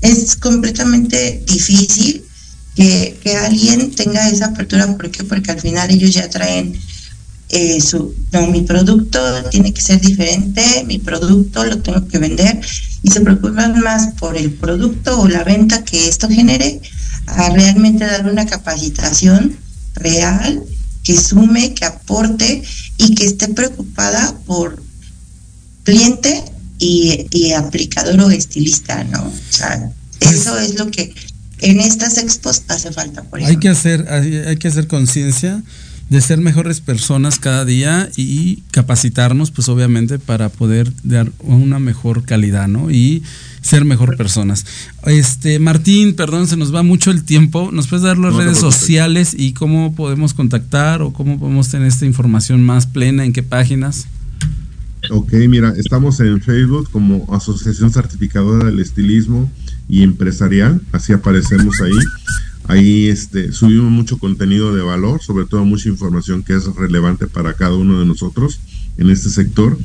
es completamente difícil que, que, alguien tenga esa apertura. ¿Por qué? Porque al final ellos ya traen eh, su, no, mi producto tiene que ser diferente, mi producto lo tengo que vender y se preocupan más por el producto o la venta que esto genere a realmente dar una capacitación real que sume, que aporte y que esté preocupada por cliente y, aplicador o estilista, ¿no? O sea, pues eso es lo que en estas expos hace falta. Por hay que hacer, hay, que hacer conciencia de ser mejores personas cada día y capacitarnos, pues obviamente, para poder dar una mejor calidad, ¿no? Y ser mejor personas. Este, Martín, perdón, se nos va mucho el tiempo. ¿Nos puedes dar las redes sociales y cómo podemos contactar o cómo podemos tener esta información más plena? ¿En qué páginas? Ok, mira, estamos en Facebook como Asociación Certificadora del Estilismo y Empresarial, así aparecemos ahí. Ahí este, subimos mucho contenido de valor, sobre todo mucha información que es relevante para cada uno de nosotros en este sector,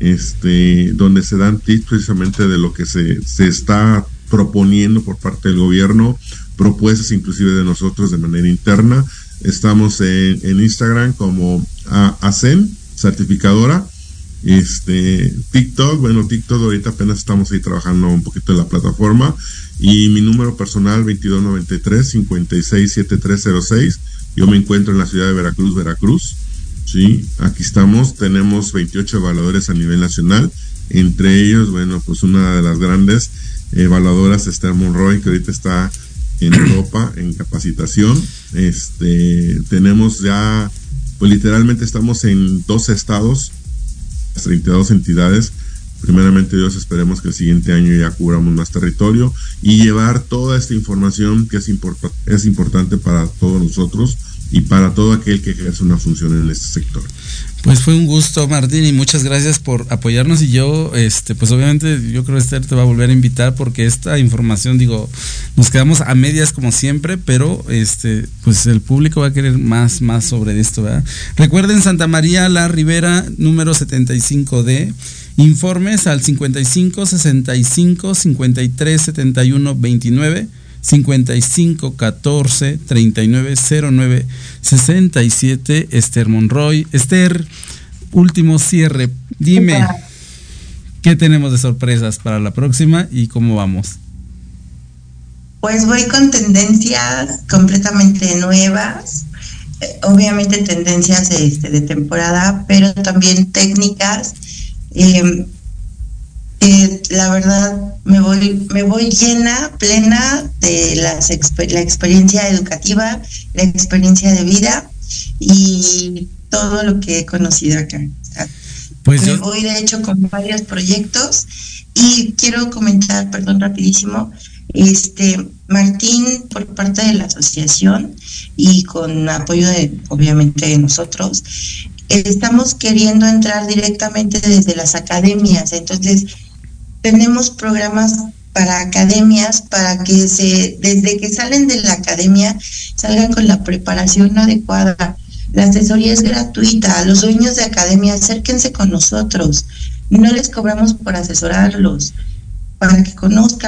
este, donde se dan tips precisamente de lo que se, se está proponiendo por parte del gobierno, propuestas inclusive de nosotros de manera interna. Estamos en, Instagram como ASEN, certificadora, este, TikTok, bueno, TikTok ahorita apenas estamos ahí trabajando un poquito en la plataforma. Y mi número personal 2293-567306. Yo me encuentro en la ciudad de Veracruz, Veracruz. Sí, aquí estamos. Tenemos 28 evaluadores a nivel nacional. Entre ellos, bueno, pues una de las grandes evaluadoras, Esther Monroy, que ahorita está en Europa en capacitación. Este, tenemos ya, pues literalmente estamos en dos estados 32 entidades. Primeramente Dios, esperemos que el siguiente año ya cubramos más territorio y llevar toda esta información que es, es importante para todos nosotros y para todo aquel que ejerce una función en este sector. Pues fue un gusto, Martín, y muchas gracias por apoyarnos. Y yo, este, pues obviamente, yo creo que Esther te va a volver a invitar porque esta información, digo, nos quedamos a medias como siempre, pero este, pues el público va a querer más, más sobre esto, ¿verdad? Recuerden Santa María La Rivera, número 75D. Informes al 55 65 53 71 29 55 14 39 09 67 Esther Monroy. Esther, último cierre. Dime, ¿qué tenemos de sorpresas para la próxima y cómo vamos? Pues voy con tendencias completamente nuevas, eh, obviamente tendencias este, de temporada, pero también técnicas. Eh, la verdad me voy, me voy llena, plena de las, la experiencia educativa, la experiencia de vida y todo lo que he conocido acá. pues me voy de hecho con varios proyectos y quiero comentar, perdón, rapidísimo, este Martín por parte de la asociación y con apoyo de obviamente de nosotros estamos queriendo entrar directamente desde las academias entonces tenemos programas para academias para que se desde que salen de la academia salgan con la preparación adecuada. La asesoría es gratuita. Los dueños de academia acérquense con nosotros. No les cobramos por asesorarlos para que conozcan